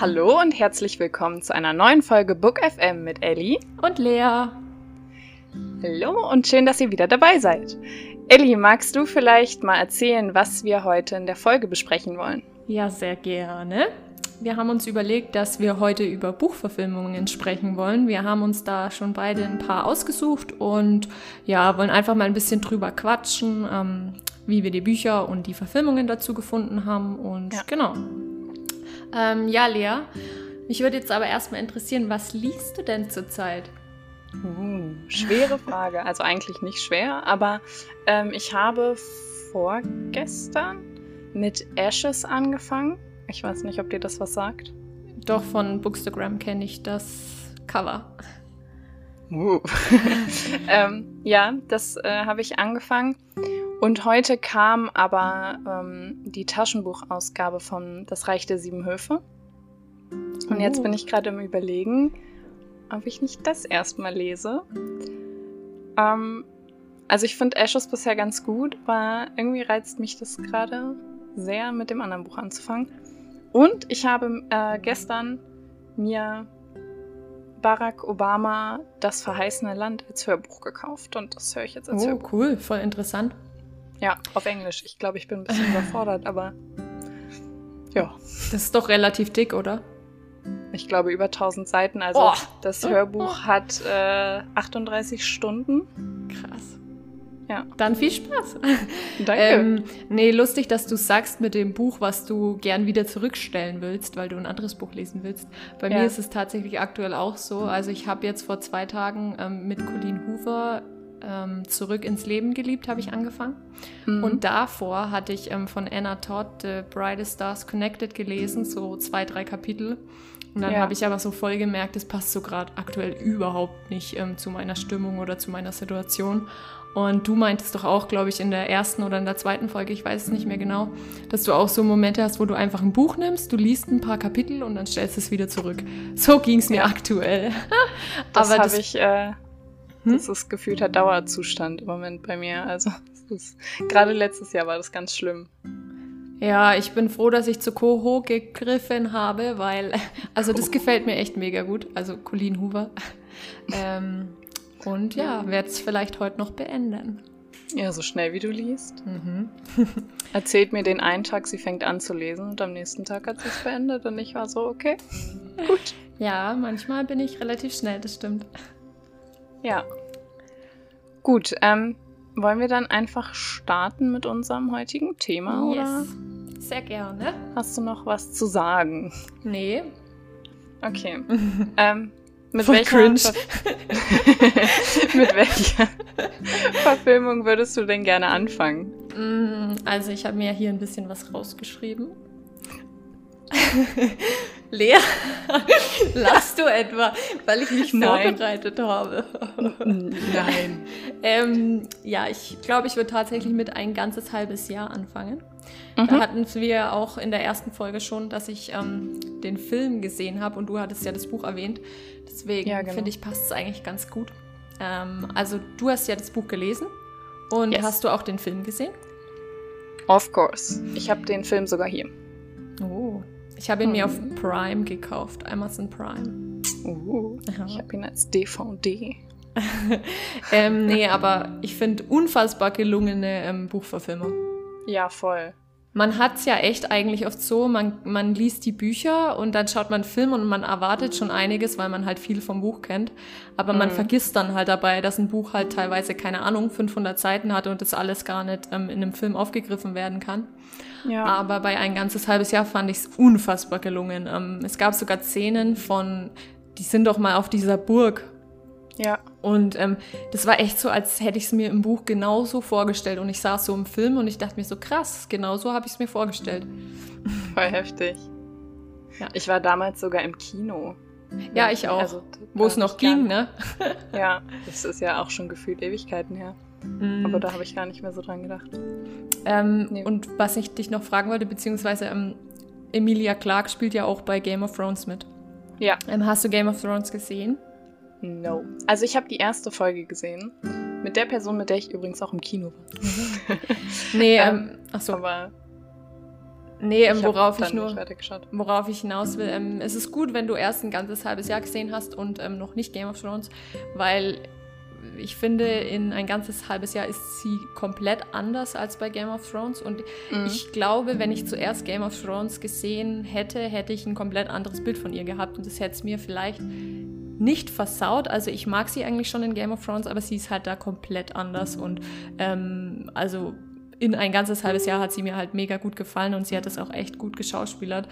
Hallo und herzlich willkommen zu einer neuen Folge Book FM mit Ellie und Lea. Hallo und schön, dass ihr wieder dabei seid. Ellie, magst du vielleicht mal erzählen, was wir heute in der Folge besprechen wollen? Ja, sehr gerne. Wir haben uns überlegt, dass wir heute über Buchverfilmungen sprechen wollen. Wir haben uns da schon beide ein paar ausgesucht und ja, wollen einfach mal ein bisschen drüber quatschen, ähm, wie wir die Bücher und die Verfilmungen dazu gefunden haben. Und ja. genau. Ähm, ja, Lea, mich würde jetzt aber erstmal interessieren, was liest du denn zurzeit? Uh, schwere Frage. Also eigentlich nicht schwer, aber ähm, ich habe vorgestern mit Ashes angefangen. Ich weiß nicht, ob dir das was sagt. Doch, von Bookstagram kenne ich das Cover. Uh. ähm, ja, das äh, habe ich angefangen. Und heute kam aber ähm, die Taschenbuchausgabe von Das Reich der Sieben Höfe. Und jetzt bin ich gerade im Überlegen, ob ich nicht das erstmal lese. Ähm, also ich finde Ashes bisher ganz gut, aber irgendwie reizt mich das gerade sehr, mit dem anderen Buch anzufangen. Und ich habe äh, gestern mir Barack Obama Das verheißene Land als Hörbuch gekauft und das höre ich jetzt als oh, Hörbuch. cool, voll interessant. Ja, auf Englisch. Ich glaube, ich bin ein bisschen überfordert, aber ja. Das ist doch relativ dick, oder? Ich glaube, über 1000 Seiten. Also oh. das Hörbuch oh. hat äh, 38 Stunden. Krass. Ja. Dann viel Spaß. Danke. ähm, nee, lustig, dass du sagst mit dem Buch, was du gern wieder zurückstellen willst, weil du ein anderes Buch lesen willst. Bei ja. mir ist es tatsächlich aktuell auch so. Also ich habe jetzt vor zwei Tagen ähm, mit Colleen Hoover ähm, Zurück ins Leben geliebt, habe ich angefangen. Mhm. Und davor hatte ich ähm, von Anna Todd The Brightest Stars Connected gelesen, so zwei, drei Kapitel. Und dann ja. habe ich aber so voll gemerkt, das passt so gerade aktuell überhaupt nicht ähm, zu meiner Stimmung oder zu meiner Situation. Und du meintest doch auch, glaube ich, in der ersten oder in der zweiten Folge, ich weiß es nicht mehr genau, dass du auch so Momente hast, wo du einfach ein Buch nimmst, du liest ein paar Kapitel und dann stellst es wieder zurück. So ging es mir aktuell. das habe ich, äh, hm? das ist gefühlter Dauerzustand im Moment bei mir. Also gerade letztes Jahr war das ganz schlimm. Ja, ich bin froh, dass ich zu Koho gegriffen habe, weil, also das gefällt mir echt mega gut. Also Colleen Hoover. ähm, und ja, werde es vielleicht heute noch beenden. Ja, so schnell wie du liest. Mhm. Erzählt mir den einen Tag, sie fängt an zu lesen und am nächsten Tag hat sie es beendet und ich war so, okay, gut. Ja, manchmal bin ich relativ schnell, das stimmt. Ja. Gut, ähm, wollen wir dann einfach starten mit unserem heutigen Thema, yes. oder? Sehr gerne. Hast du noch was zu sagen? Nee. Okay. ähm, mit welcher, mit welcher Verfilmung würdest du denn gerne anfangen? Mm, also ich habe mir hier ein bisschen was rausgeschrieben. Lea, lachst du etwa, weil ich mich Nein. vorbereitet habe? Nein. ähm, ja, ich glaube, ich würde tatsächlich mit ein ganzes halbes Jahr anfangen. Mhm. Da hatten wir auch in der ersten Folge schon, dass ich ähm, den Film gesehen habe und du hattest ja das Buch erwähnt. Deswegen ja, genau. finde ich, passt es eigentlich ganz gut. Ähm, also du hast ja das Buch gelesen und yes. hast du auch den Film gesehen? Of course. Ich habe den Film sogar hier. Oh, ich habe ihn hm. mir auf Prime gekauft, Amazon Prime. Uh, ich habe ihn als DVD. ähm, nee, aber ich finde unfassbar gelungene ähm, Buchverfilmung. Ja, voll. Man hat es ja echt eigentlich oft so, man, man liest die Bücher und dann schaut man einen Film und man erwartet schon einiges, weil man halt viel vom Buch kennt. Aber mhm. man vergisst dann halt dabei, dass ein Buch halt teilweise, keine Ahnung, 500 Seiten hat und das alles gar nicht ähm, in einem Film aufgegriffen werden kann. Ja. Aber bei ein ganzes halbes Jahr fand ich es unfassbar gelungen. Ähm, es gab sogar Szenen von, die sind doch mal auf dieser Burg. Ja. Und ähm, das war echt so, als hätte ich es mir im Buch genauso vorgestellt. Und ich saß so im Film und ich dachte mir so, krass, genau so habe ich es mir vorgestellt. Voll heftig. Ja. Ich war damals sogar im Kino. Ja, ich auch. Also, Wo es noch ging, ne? ja, das ist ja auch schon gefühlt Ewigkeiten her. Mm. Aber da habe ich gar nicht mehr so dran gedacht. Ähm, nee. Und was ich dich noch fragen wollte, beziehungsweise ähm, Emilia Clarke spielt ja auch bei Game of Thrones mit. Ja. Ähm, hast du Game of Thrones gesehen? No. Also ich habe die erste Folge gesehen. Mit der Person, mit der ich übrigens auch im Kino war. nee, ähm, ach so. Aber Nee, ähm, worauf ich nur, worauf ich hinaus will, ähm, es ist gut, wenn du erst ein ganzes halbes Jahr gesehen hast und ähm, noch nicht Game of Thrones, weil ich finde, in ein ganzes halbes Jahr ist sie komplett anders als bei Game of Thrones. Und mhm. ich glaube, wenn ich zuerst Game of Thrones gesehen hätte, hätte ich ein komplett anderes Bild von ihr gehabt. Und das hätte es mir vielleicht nicht versaut. Also ich mag sie eigentlich schon in Game of Thrones, aber sie ist halt da komplett anders. Und ähm, also in ein ganzes halbes Jahr hat sie mir halt mega gut gefallen und sie hat es auch echt gut geschauspielert.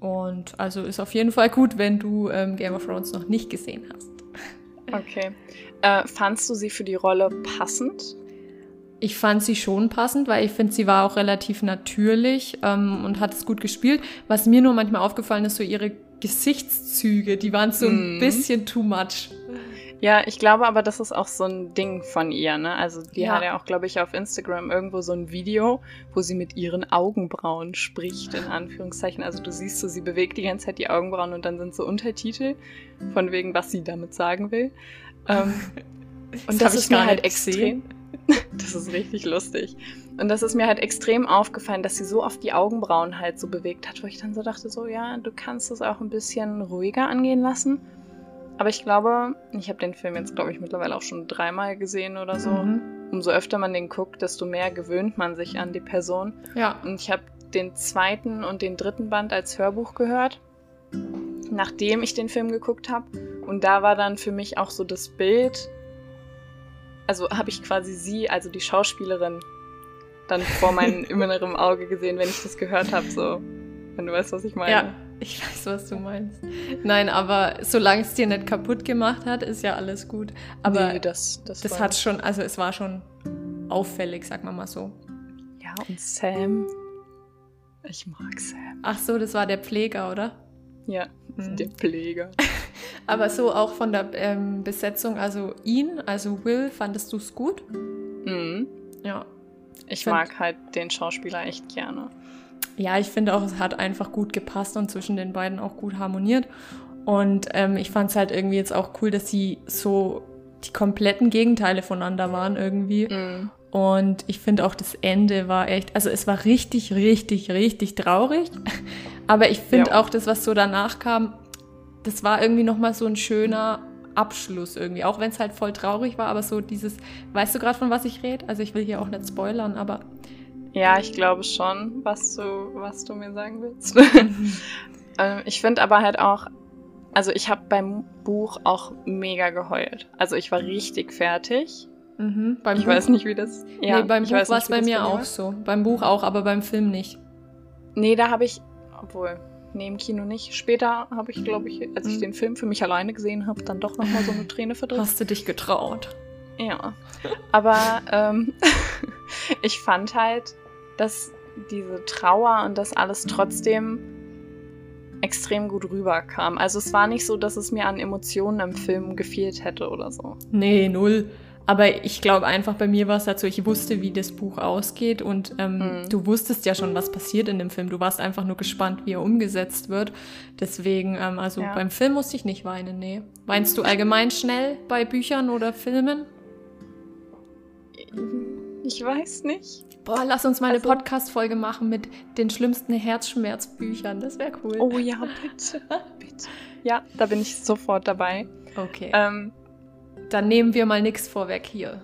Und also ist auf jeden Fall gut, wenn du ähm, Game of Thrones noch nicht gesehen hast. Okay. Äh, fandst du sie für die Rolle passend? Ich fand sie schon passend, weil ich finde, sie war auch relativ natürlich ähm, und hat es gut gespielt. Was mir nur manchmal aufgefallen ist, so ihre Gesichtszüge, die waren so ein mm. bisschen too much. Ja, ich glaube aber, das ist auch so ein Ding von ihr, ne? Also die ja. hat ja auch, glaube ich, auf Instagram irgendwo so ein Video, wo sie mit ihren Augenbrauen spricht, in Anführungszeichen. Also du siehst so, sie bewegt die ganze Zeit die Augenbrauen und dann sind so Untertitel, von wegen, was sie damit sagen will. Ähm, und das, das ist mir halt extrem. das ist richtig lustig. Und das ist mir halt extrem aufgefallen, dass sie so oft die Augenbrauen halt so bewegt hat, wo ich dann so dachte, so ja, du kannst es auch ein bisschen ruhiger angehen lassen. Aber ich glaube, ich habe den Film jetzt, glaube ich, mittlerweile auch schon dreimal gesehen oder so. Mhm. Umso öfter man den guckt, desto mehr gewöhnt man sich an die Person. Ja. Und ich habe den zweiten und den dritten Band als Hörbuch gehört, nachdem ich den Film geguckt habe. Und da war dann für mich auch so das Bild, also habe ich quasi sie, also die Schauspielerin, dann vor meinem inneren Auge gesehen, wenn ich das gehört habe, so. Wenn du weißt, was ich meine. Ja, ich weiß, was du meinst. Nein, aber solange es dir nicht kaputt gemacht hat, ist ja alles gut. Aber nee, das, das, das hat schon, also es war schon auffällig, sag mal mal so. Ja, und Sam. Ich mag Sam. Ach so, das war der Pfleger, oder? Ja, mhm. der Pfleger. aber so auch von der ähm, Besetzung, also ihn, also Will, fandest du es gut? Mhm. Ja. Ich find, mag halt den Schauspieler echt gerne. Ja, ich finde auch, es hat einfach gut gepasst und zwischen den beiden auch gut harmoniert. Und ähm, ich fand es halt irgendwie jetzt auch cool, dass sie so die kompletten Gegenteile voneinander waren irgendwie. Mm. Und ich finde auch das Ende war echt, also es war richtig, richtig, richtig traurig. Aber ich finde ja. auch das, was so danach kam, das war irgendwie nochmal so ein schöner Abschluss irgendwie. Auch wenn es halt voll traurig war, aber so dieses, weißt du gerade von was ich rede? Also ich will hier auch nicht spoilern, aber ja, ich glaube schon, was du, was du mir sagen willst. ähm, ich finde aber halt auch, also ich habe beim Buch auch mega geheult. Also ich war richtig fertig. Mhm, ich Buch? weiß nicht, wie das. Ja, nee, beim Buch war es bei mir auch so. Beim Buch auch, aber beim Film nicht. Nee, da habe ich, obwohl, nee, im Kino nicht. Später habe ich, glaube ich, als ich mhm. den Film für mich alleine gesehen habe, dann doch nochmal so eine Träne verdrückt. Hast du dich getraut? Ja. Aber ähm, ich fand halt, dass diese Trauer und das alles trotzdem extrem gut rüberkam. Also es war nicht so, dass es mir an Emotionen im Film gefehlt hätte oder so. Nee, null. Aber ich glaube einfach, bei mir war es dazu, ich wusste, wie das Buch ausgeht und ähm, mhm. du wusstest ja schon, was passiert in dem Film. Du warst einfach nur gespannt, wie er umgesetzt wird. Deswegen, ähm, also ja. beim Film musste ich nicht weinen, nee. Weinst du allgemein schnell bei Büchern oder Filmen? Ich weiß nicht. Boah, lass uns mal also, eine Podcast-Folge machen mit den schlimmsten Herzschmerzbüchern. Das wäre cool. Oh ja, bitte. bitte. Ja, da bin ich sofort dabei. Okay. Ähm, Dann nehmen wir mal nichts vorweg hier.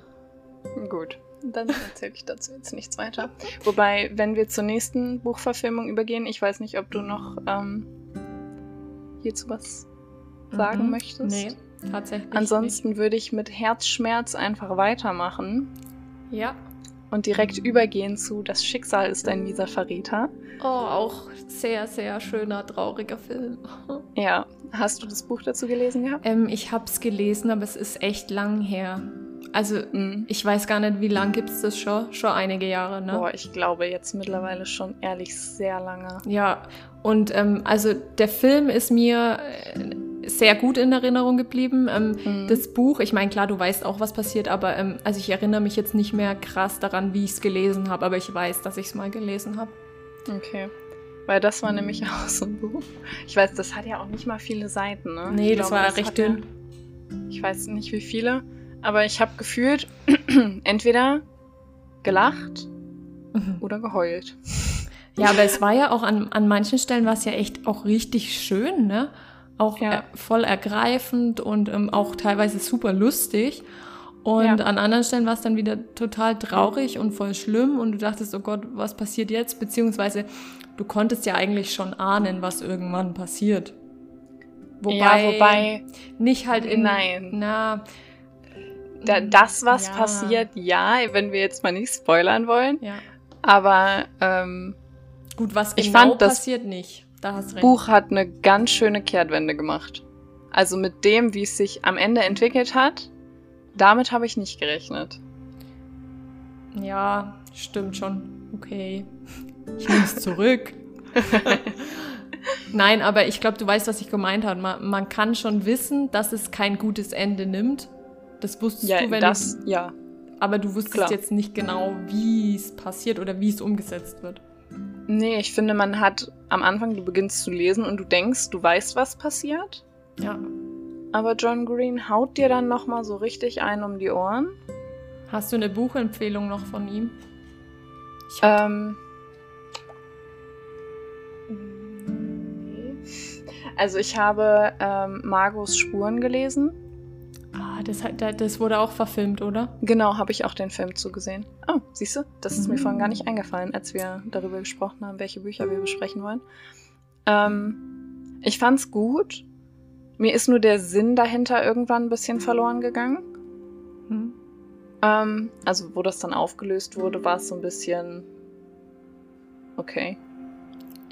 Gut. Dann erzähle ich dazu jetzt nichts weiter. Wobei, wenn wir zur nächsten Buchverfilmung übergehen, ich weiß nicht, ob du noch ähm, hierzu was sagen mhm. möchtest. Nee, tatsächlich. Ansonsten nicht. würde ich mit Herzschmerz einfach weitermachen. Ja und direkt übergehen zu Das Schicksal ist ein mieser Verräter. Oh, auch sehr, sehr schöner, trauriger Film. ja. Hast du das Buch dazu gelesen gehabt? Ähm, ich habe es gelesen, aber es ist echt lang her. Also, mhm. ich weiß gar nicht, wie lang gibt es das schon? Schon einige Jahre, ne? Boah, ich glaube jetzt mittlerweile schon ehrlich sehr lange. Ja, und ähm, also der Film ist mir äh, sehr gut in Erinnerung geblieben. Ähm, mhm. Das Buch, ich meine, klar, du weißt auch, was passiert, aber ähm, also ich erinnere mich jetzt nicht mehr krass daran, wie ich es gelesen habe, aber ich weiß, dass ich es mal gelesen habe. Okay. Weil das war nämlich auch so ein Buch. Ich weiß, das hat ja auch nicht mal viele Seiten, ne? Nee, ich das glaube, war das recht dünn. ich weiß nicht wie viele, aber ich habe gefühlt entweder gelacht mhm. oder geheult. Ja, aber es war ja auch an, an manchen Stellen war es ja echt auch richtig schön, ne? Auch Ja. voll ergreifend und ähm, auch teilweise super lustig. Und Ja. an anderen Stellen war es dann wieder total traurig und voll schlimm und du dachtest, oh Gott, was passiert jetzt? Beziehungsweise du konntest ja eigentlich schon ahnen, was irgendwann passiert. ja, wobei, nicht halt in Nein. Na, da, das, was Ja. passiert, ja, wenn wir jetzt mal nicht spoilern wollen. ja. Aber ähm, Gut, was Ich genau fand, das passiert nicht. Da hast recht. Buch hat eine ganz schöne Kehrtwende gemacht. Also mit dem, wie es sich am Ende entwickelt hat, damit habe ich nicht gerechnet. Ja, stimmt schon. Okay. Ich nehme es zurück. Nein, aber ich glaube, du weißt, was ich gemeint habe. Man, man kann schon wissen, dass es kein gutes Ende nimmt. Das wusstest Ja, du, wenn das, du, ja. aber du wusstest klar. jetzt nicht genau, wie es passiert oder wie es umgesetzt wird. Nee, ich finde, man hat am Anfang, du beginnst zu lesen und du denkst, du weißt, was passiert. Ja. Aber John Green haut dir dann nochmal so richtig ein um die Ohren. Hast du eine Buchempfehlung noch von ihm? Ähm. Also ich habe ähm, Margos Spuren gelesen. Ah, das, das wurde auch verfilmt, oder? Genau, habe ich auch den Film zugesehen. Oh, siehst du? Das ist mir Mhm. vorhin gar nicht eingefallen, als wir darüber gesprochen haben, welche Bücher wir besprechen wollen. Ähm, ich fand's gut. Mir ist nur der Sinn dahinter irgendwann ein bisschen verloren gegangen. Hm. Ähm, also, wo das dann aufgelöst wurde, war es so ein bisschen. Okay.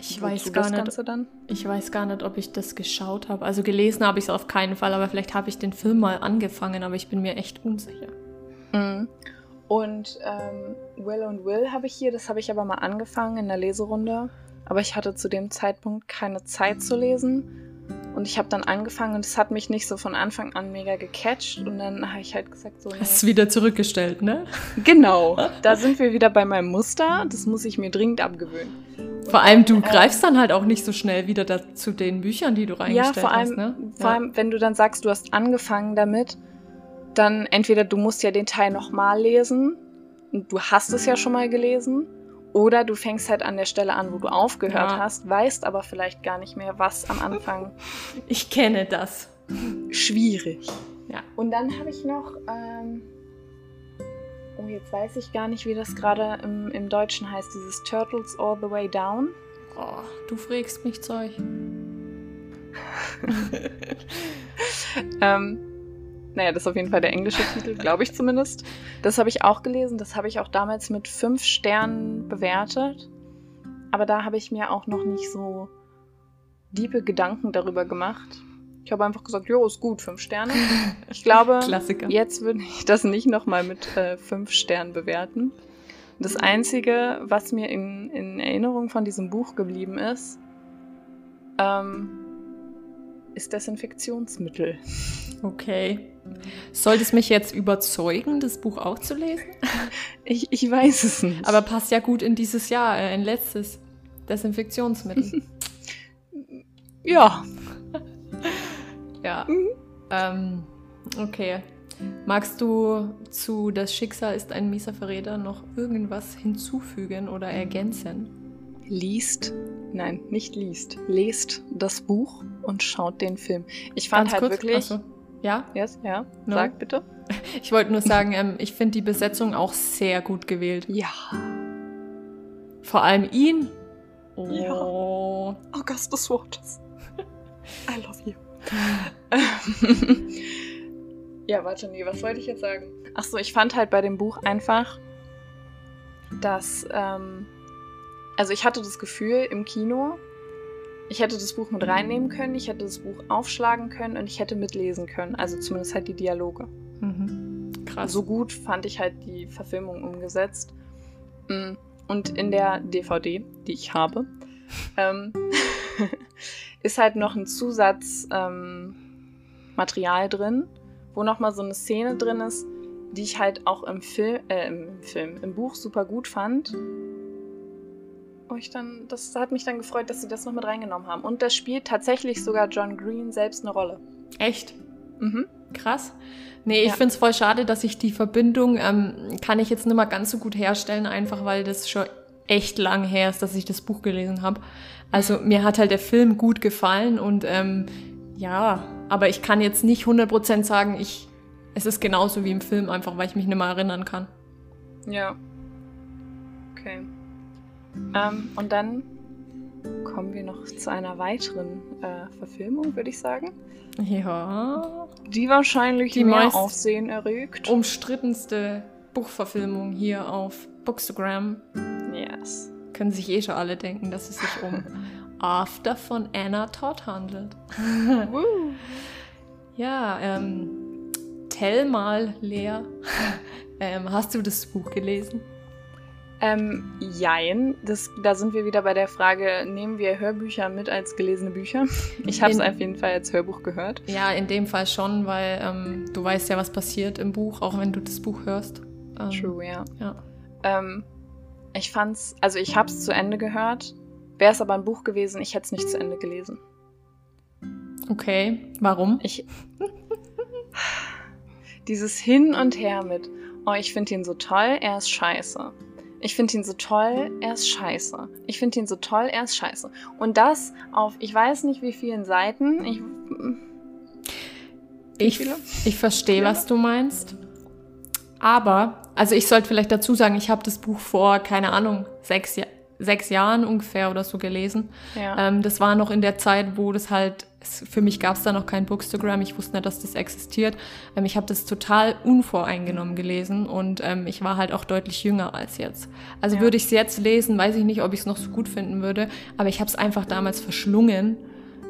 Ich weiß gar nicht? Ich weiß gar nicht, ob ich das geschaut habe. Also gelesen habe ich es auf keinen Fall, aber vielleicht habe ich den Film mal angefangen, aber ich bin mir echt unsicher. Mhm. Und ähm, Will und Will habe ich hier, das habe ich aber mal angefangen in der Leserunde. Aber ich hatte zu dem Zeitpunkt keine Zeit zu lesen. Und ich habe dann angefangen und es hat mich nicht so von Anfang an mega gecatcht. Und dann habe ich halt gesagt, so, nee. Hast es wieder zurückgestellt, ne? genau, da sind wir wieder bei meinem Muster. Das muss ich mir dringend abgewöhnen. Vor allem, du greifst dann halt auch nicht so schnell wieder da, zu den Büchern, die du Ja, reingestellt vor allem, hast, ne? vor ja. allem, wenn du dann sagst, du hast angefangen damit, dann entweder du musst ja den Teil nochmal lesen und du hast es ja schon mal gelesen, oder du fängst halt an der Stelle an, wo du aufgehört Ja. hast, weißt aber vielleicht gar nicht mehr, was am Anfang Ich kenne das. schwierig. Ja. Und dann habe ich noch, ähm, oh, jetzt weiß ich gar nicht, wie das gerade im, im Deutschen heißt, dieses Turtles All the Way Down. Oh, du frägst mich Zeug. Ähm, naja, das ist auf jeden Fall der englische Titel, glaube ich zumindest. Das habe ich auch gelesen. Das habe ich auch damals mit fünf Sternen bewertet. Aber da habe ich mir auch noch nicht so diebe Gedanken darüber gemacht. Ich habe einfach gesagt, jo, ist gut, fünf Sterne. Ich glaube, Klassiker. jetzt würde ich das nicht nochmal mit äh, fünf Sternen bewerten. Das Einzige, was mir in, in Erinnerung von diesem Buch geblieben ist, ähm, ist Desinfektionsmittel. Okay. Sollte es mich jetzt überzeugen, das Buch auch zu lesen? Ich, ich weiß es nicht. Aber passt ja gut in dieses Jahr, äh, in letztes. Desinfektionsmittel. ja. Ja. Mhm. Ähm, okay. Magst du zu Das Schicksal ist ein mieser Verräter noch irgendwas hinzufügen oder ergänzen? Liest, nein, nicht liest, lest das Buch und schaut den Film. Ich fand halt wirklich. Ach so. Ja, Yes, ja, No. sag bitte. ich wollte nur sagen, ähm, ich finde die Besetzung auch sehr gut gewählt. Ja. Vor allem ihn. Oh. Ja. Augustus Waters. I love you. ja, warte, nee, was wollte ich jetzt sagen? Ach so, ich fand halt bei dem Buch einfach, dass, ähm, also ich hatte das Gefühl im Kino, ich hätte das Buch mit reinnehmen können, ich hätte das Buch aufschlagen können und ich hätte mitlesen können. Also zumindest halt die Dialoge. Mhm. Krass. So gut fand ich halt die Verfilmung umgesetzt. Mm, Und in der DVD, die ich habe, ähm, ist halt noch ein Zusatzmaterial ähm, drin, wo nochmal so eine Szene drin ist, die ich halt auch im Film, äh, im Film, im Buch super gut fand. Ich dann, das hat mich dann gefreut, dass sie das noch mit reingenommen haben. Und da spielt tatsächlich sogar John Green selbst eine Rolle. Echt? Mhm. Krass. Nee, ich Ja. finde es voll schade, dass ich die Verbindung, ähm, kann ich jetzt nicht mal ganz so gut herstellen, einfach weil das schon echt lang her ist, dass ich das Buch gelesen habe. Also mir hat halt der Film gut gefallen und ähm, ja, aber ich kann jetzt nicht 100% sagen, ich, es ist genauso wie im Film, einfach weil ich mich nicht mehr erinnern kann. Ja. Okay. Ähm, und dann kommen wir noch zu einer weiteren äh, Verfilmung, würde ich sagen. Ja. Die wahrscheinlich Die mehr Aufsehen erregt. Umstrittenste Buchverfilmung hier auf Bookstagram. Yes. Können sich eh schon alle denken, dass es sich um After von Anna Todd handelt. Ja, ähm, tell mal, Lea. ähm, hast du das Buch gelesen? Ähm, jein. Das, da sind wir wieder bei der Frage, nehmen wir Hörbücher mit als gelesene Bücher? Ich habe es auf jeden Fall als Hörbuch gehört. Ja, in dem Fall schon, weil ähm, du weißt ja, was passiert im Buch, auch wenn du das Buch hörst. Ähm, True, ja. Ja. Ähm, ich fand's, also ich habe es zu Ende gehört. Wäre es aber ein Buch gewesen, ich hätte es nicht zu Ende gelesen. Okay, warum? Ich. Dieses Hin und Her mit, oh, ich finde ihn so toll, er ist scheiße. Ich finde ihn so toll, er ist scheiße. Ich finde ihn so toll, er ist scheiße. Und das auf, ich weiß nicht wie vielen Seiten. Ich, Ich, ich verstehe, was du meinst. Aber, also ich sollte vielleicht dazu sagen, ich habe das Buch vor, keine Ahnung, sechs, Ja- sechs Jahren ungefähr oder so gelesen. ja. Ähm, das war noch in der Zeit, wo das halt, für mich gab es da noch kein Bookstagram, ich wusste nicht, dass das existiert. Ähm, ich habe das total unvoreingenommen gelesen und ähm, ich war halt auch deutlich jünger als jetzt. Also Ja. würde ich es jetzt lesen, weiß ich nicht, ob ich es noch so gut finden würde, aber ich habe es einfach damals verschlungen.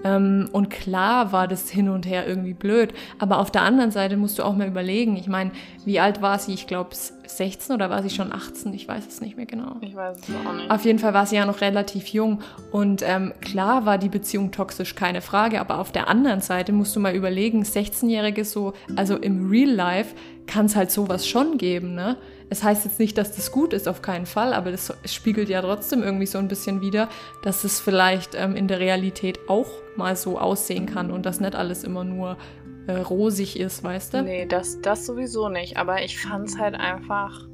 Ähm, und klar war das hin und her irgendwie blöd. Aber auf der anderen Seite musst du auch mal überlegen. Ich meine, wie alt war sie? Ich glaube 16 oder war sie schon 18? Ich weiß es nicht mehr genau. ich weiß es auch nicht. Auf jeden Fall war sie ja noch relativ jung und ähm, klar war die Beziehung toxisch, keine Frage, aber auf der anderen Seite musst du mal überlegen, 16-Jährige so, also im Real Life kann es halt sowas schon geben, ne? Es heißt jetzt nicht, dass das gut ist, auf keinen Fall, aber das spiegelt ja trotzdem irgendwie so ein bisschen wider, dass es vielleicht ähm, in der Realität auch mal so aussehen kann und dass nicht alles immer nur äh, rosig ist, weißt du? Nee, das, das sowieso nicht. Aber ich fand es halt einfach.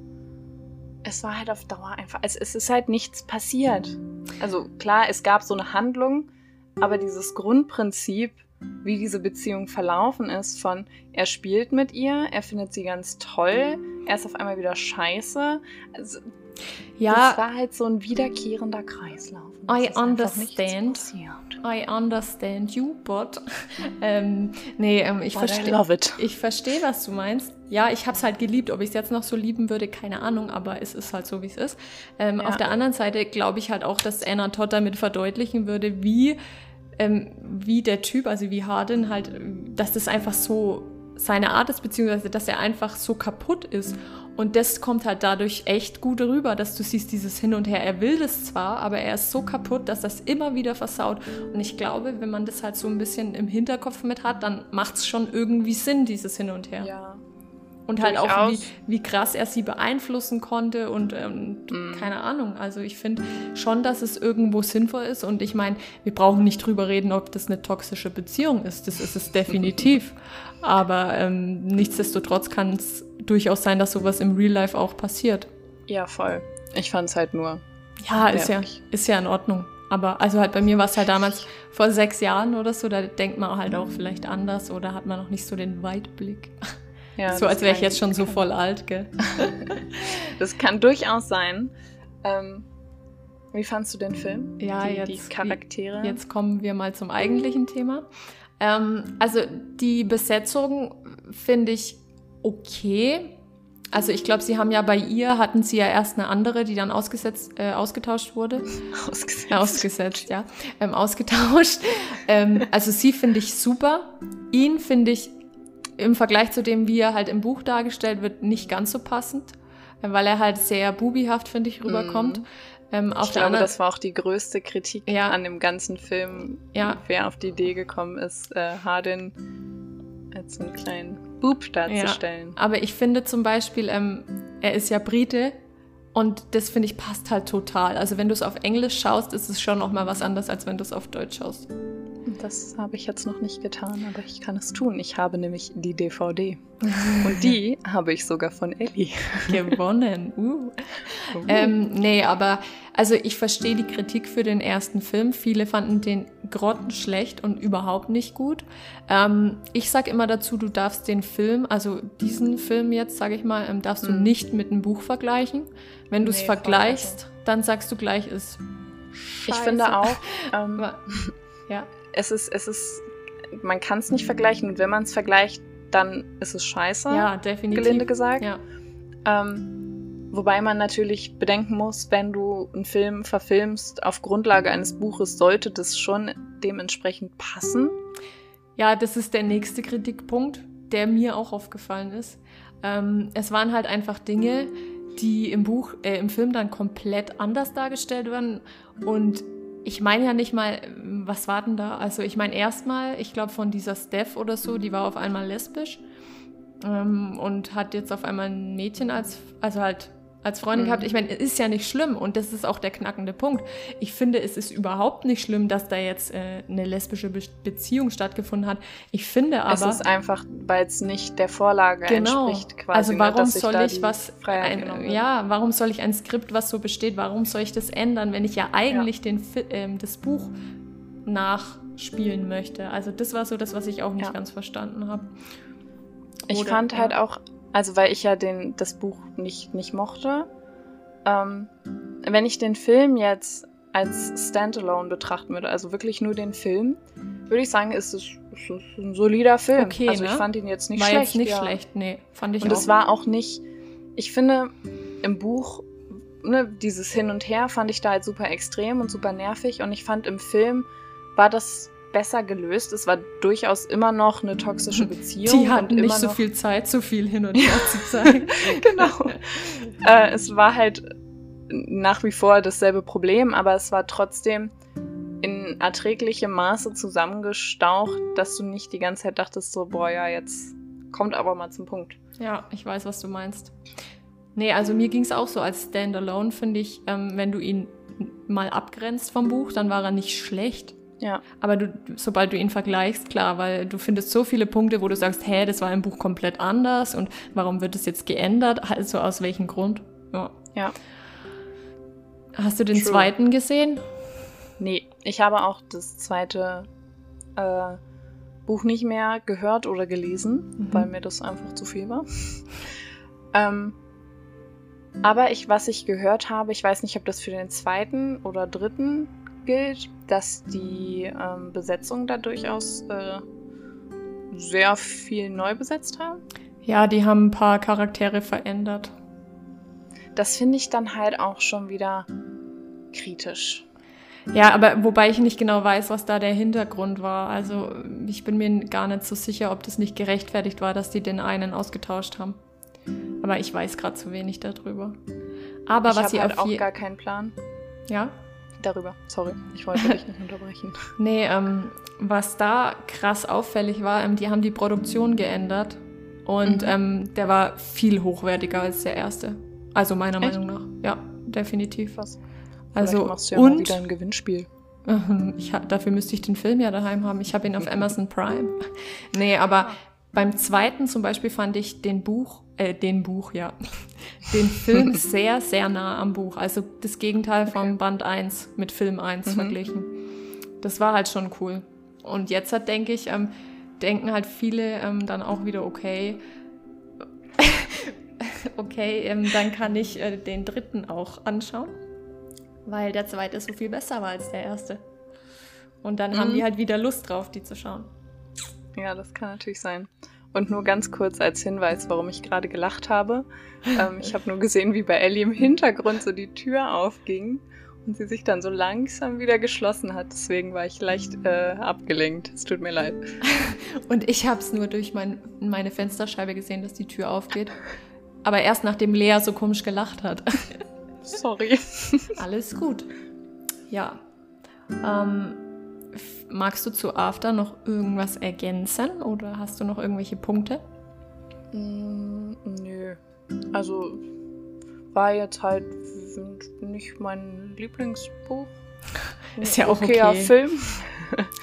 Es war halt auf Dauer einfach. Es, es ist halt nichts passiert. Also klar, es gab so eine Handlung, aber dieses Grundprinzip, wie diese Beziehung verlaufen ist, von er spielt mit ihr, er findet sie ganz toll, er ist auf einmal wieder scheiße. Also, Ja, das war halt so ein wiederkehrender Kreislauf. I understand. I understand you, but ähm, nee, ähm, ich verstehe. Ich verstehe, was du meinst. Ja, ich habe es halt geliebt. Ob ich es jetzt noch so lieben würde, keine Ahnung, aber es ist halt so, wie es ist. Ähm, Ja. Auf der anderen Seite glaube ich halt auch, dass Anna Todd damit verdeutlichen würde, wie, ähm, wie der Typ, also wie Hardin halt, dass das einfach so seine Art ist, beziehungsweise dass er einfach so kaputt ist. Und das kommt halt dadurch echt gut rüber, dass du siehst dieses Hin und Her. Er will das zwar, aber er ist so kaputt, dass das immer wieder versaut. Und ich glaube, wenn man das halt so ein bisschen im Hinterkopf mit hat, dann macht es schon irgendwie Sinn, dieses Hin und Her. Ja. Und halt auch, wie, wie krass er sie beeinflussen konnte und ähm, Mhm. keine Ahnung. Also ich finde schon, dass es irgendwo sinnvoll ist. Und ich meine, wir brauchen nicht drüber reden, ob das eine toxische Beziehung ist. Das ist es definitiv. Aber ähm, nichtsdestotrotz kann es durchaus sein, dass sowas im Real Life auch passiert. Ja, voll. Ich fand es halt nur. Ja, ist ja, ist ja in Ordnung. Aber also halt bei mir war es halt damals vor sechs Jahren oder so, da denkt man halt auch vielleicht anders oder hat man noch nicht so den Weitblick. Ja, so als wäre ich jetzt schon so voll alt, gell? Das kann durchaus sein. Ähm, wie fandst du den Film? Ja, die, jetzt, die Charaktere. Jetzt kommen wir mal zum eigentlichen Thema. Ähm, also die Besetzung finde ich okay. Also ich glaube, sie haben ja bei ihr, hatten sie ja erst eine andere, die dann ausgesetzt, äh, ausgetauscht wurde. ausgesetzt. Ausgesetzt, ja. Ähm, ausgetauscht. ähm, also sie finde ich super. Ihn finde ich im Vergleich zu dem, wie er halt im Buch dargestellt wird, nicht ganz so passend. Weil er halt sehr bubihaft, finde ich, rüberkommt. Mhm. Ähm, ich der glaube, anderen das war auch die größte Kritik Ja. an dem ganzen Film. Ja. Wer auf die Idee gekommen ist, äh, Hardin als einen kleinen Bub darzustellen. Aber ich finde zum Beispiel, ähm, er ist ja Brite und das finde ich passt halt total. Also wenn du es auf Englisch schaust, ist es schon noch mal was anderes, als wenn du es auf Deutsch schaust. Das habe ich jetzt noch nicht getan, aber ich kann es tun. Ich habe nämlich die DVD. Und die habe ich sogar von Ellie. Gewonnen. Uh. Uh. Ähm, nee, aber also ich verstehe die Kritik für den ersten Film. Viele fanden den grottenschlecht und überhaupt nicht gut. Ähm, ich sage immer dazu, du darfst den Film, also diesen Film jetzt, sage ich mal, ähm, darfst du mhm. nicht mit einem Buch vergleichen. Wenn du es nee, vergleichst, dann sagst du gleich, ist Scheiße. Ich finde auch, ähm, ja. Es ist, es ist, man kann es nicht vergleichen und wenn man es vergleicht, dann ist es scheiße. Ja, definitiv. Gelinde gesagt. Ja. Ähm, wobei man natürlich bedenken muss, wenn du einen Film verfilmst auf Grundlage eines Buches, sollte das schon dementsprechend passen. Ja, das ist der nächste Kritikpunkt, der mir auch aufgefallen ist. Ähm, es waren halt einfach Dinge, die im Buch, äh, im Film dann komplett anders dargestellt werden. Und ich meine ja nicht mal, was war denn da? Also ich meine erstmal, ich glaube von dieser Steph oder so, die war auf einmal lesbisch ähm, und hat jetzt auf einmal ein Mädchen als, also halt als Freundin mhm. gehabt. Ich meine, ist ja nicht schlimm und das ist auch der knackende Punkt. Ich finde, es ist überhaupt nicht schlimm, dass da jetzt äh, eine lesbische Be Beziehung stattgefunden hat. Ich finde aber. Es ist einfach, weil es nicht der Vorlage genau. entspricht quasi. Also ne, warum soll ich was. Ein, ja, warum soll ich ein Skript, was so besteht, warum soll ich das ändern, wenn ich ja eigentlich ja. Den, äh, das Buch nachspielen möchte? Also das war so das, was ich auch nicht ja. ganz verstanden habe. Ich fand ja. halt auch also weil ich ja den, das Buch nicht, nicht mochte. Ähm, wenn ich den Film jetzt als Standalone betrachten würde, also wirklich nur den Film, würde ich sagen, ist es, ist es ein solider Film. Okay, also ich ne? fand ihn jetzt nicht war schlecht. Jetzt nicht ja. schlecht, nee, fand ich Und es war auch nicht, ich finde, im Buch, ne, dieses Hin und Her fand ich da halt super extrem und super nervig und ich fand im Film war das besser gelöst. Es war durchaus immer noch eine toxische Beziehung. Die hatten nicht so viel Zeit, so viel hin und her zu zeigen. genau. äh, es war halt nach wie vor dasselbe Problem, aber es war trotzdem in erträglichem Maße zusammengestaucht, dass du nicht die ganze Zeit dachtest, so, boah, ja, jetzt kommt aber mal zum Punkt. Ja, ich weiß, was du meinst. Nee, also mir ging es auch so als Standalone, finde ich, ähm, wenn du ihn mal abgrenzt vom Buch, dann war er nicht schlecht. Ja. Aber du, sobald du ihn vergleichst, klar, weil du findest so viele Punkte, wo du sagst, hä, das war im Buch komplett anders und warum wird es jetzt geändert? Also aus welchem Grund? Ja. ja. Hast du den True. zweiten gesehen? Nee, ich habe auch das zweite äh, Buch nicht mehr gehört oder gelesen, mhm. weil mir das einfach zu viel war. ähm, aber ich, was ich gehört habe, ich weiß nicht, ob das für den zweiten oder dritten gilt, dass die ähm, Besetzung da durchaus äh, sehr viel neu besetzt haben. Ja, die haben ein paar Charaktere verändert. Das finde ich dann halt auch schon wieder kritisch. Ja, aber wobei ich nicht genau weiß, was da der Hintergrund war. Also ich bin mir gar nicht so sicher, ob das nicht gerechtfertigt war, dass die den einen ausgetauscht haben. Aber ich weiß gerade zu wenig darüber. Aber ich was sie halt auch gar keinen Plan. Ja? Darüber. Sorry, ich wollte dich nicht unterbrechen. Nee, ähm, was da krass auffällig war, ähm, die haben die Produktion geändert und mhm. ähm, der war viel hochwertiger als der erste. Also meiner Echt? Meinung nach. Ja, definitiv. Was? Also machst du ja und wieder ein Gewinnspiel. Ich dafür müsste ich den Film ja daheim haben. Ich habe ihn auf Amazon Prime. nee, aber beim zweiten zum Beispiel fand ich den Buch äh, den Buch, ja, den Film sehr, sehr nah am Buch. Also das Gegenteil von Band 1 mit Film 1 mhm. verglichen. Das war halt schon cool. Und jetzt hat, denke ich, ähm, denken halt viele ähm, dann auch wieder, okay, okay, ähm, dann kann ich äh, den dritten auch anschauen, weil der zweite so viel besser war als der erste. Und dann mhm. haben die halt wieder Lust drauf, die zu schauen. Ja, das kann natürlich sein. Und nur ganz kurz als Hinweis, warum ich gerade gelacht habe. Ähm, ich habe nur gesehen, wie bei Ellie im Hintergrund so die Tür aufging und sie sich dann so langsam wieder geschlossen hat. Deswegen war ich leicht äh, abgelenkt. Es tut mir leid. Und ich habe es nur durch mein, meine Fensterscheibe gesehen, dass die Tür aufgeht. Aber erst nachdem Lea so komisch gelacht hat. Sorry. Alles gut. Ja. Ähm, magst du zu After noch irgendwas ergänzen oder hast du noch irgendwelche Punkte? Mm, nö. Also war jetzt halt nicht mein Lieblingsbuch. Ist ja auch okay. okayer Film.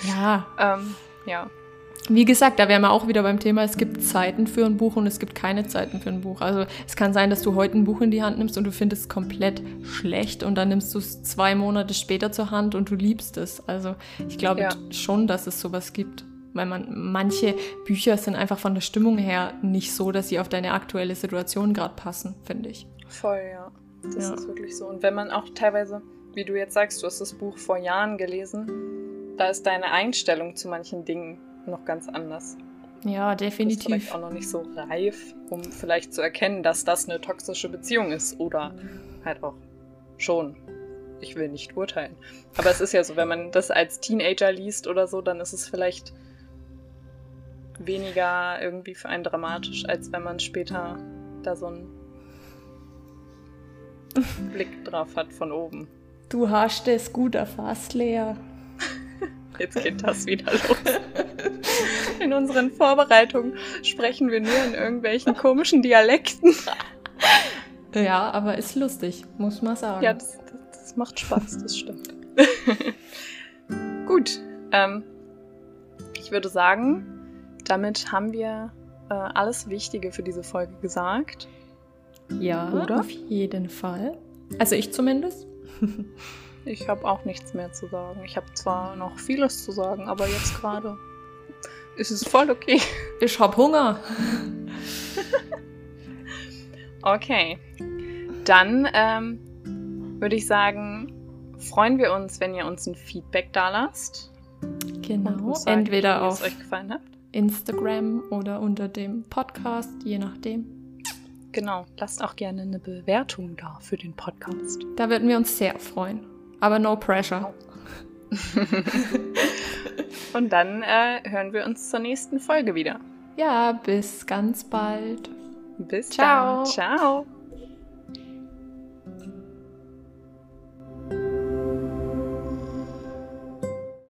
Ja. ähm, ja. Wie gesagt, da wären wir auch wieder beim Thema, es gibt Zeiten für ein Buch und es gibt keine Zeiten für ein Buch. Also es kann sein, dass du heute ein Buch in die Hand nimmst und du findest es komplett schlecht und dann nimmst du es zwei Monate später zur Hand und du liebst es. Also ich glaube Ja. schon, dass es sowas gibt. Weil man, manche Bücher sind einfach von der Stimmung her nicht so, dass sie auf deine aktuelle Situation gerade passen, finde ich. Voll, ja. Das Ja. ist wirklich so. Und wenn man auch teilweise, wie du jetzt sagst, du hast das Buch vor Jahren gelesen, da ist deine Einstellung zu manchen Dingen noch ganz anders. Ja, definitiv. vielleicht auch noch nicht so reif, um vielleicht zu erkennen, dass das eine toxische Beziehung ist. Oder halt auch schon. Ich will nicht urteilen. Aber es ist ja so, wenn man das als Teenager liest oder so, dann ist es vielleicht weniger irgendwie für einen dramatisch, als wenn man später da so einen Blick drauf hat von oben. Du hast es gut erfasst, Lea. Jetzt geht das wieder los. In unseren Vorbereitungen sprechen wir nur in irgendwelchen komischen Dialekten. Ja, aber ist lustig, muss man sagen. Ja, das, das, das macht Spaß, das stimmt. Gut, ähm, ich würde sagen, damit haben wir äh, alles Wichtige für diese Folge gesagt. ja Oder? auf jeden Fall. Also ich zumindest. Ich habe auch nichts mehr zu sagen. Ich habe zwar noch vieles zu sagen, aber jetzt gerade ist es voll okay. Ich hab Hunger. Okay. Dann ähm, würde ich sagen, freuen wir uns, wenn ihr uns ein Feedback da lasst. Genau. sagt, Entweder auf. Instagram oder unter dem Podcast, je nachdem. Genau. Lasst auch gerne eine Bewertung da für den Podcast. Da würden wir uns sehr freuen. Aber no pressure. Und dann äh, hören wir uns zur nächsten Folge wieder. Ja, bis ganz bald. Bis Ciao. dann. Ciao.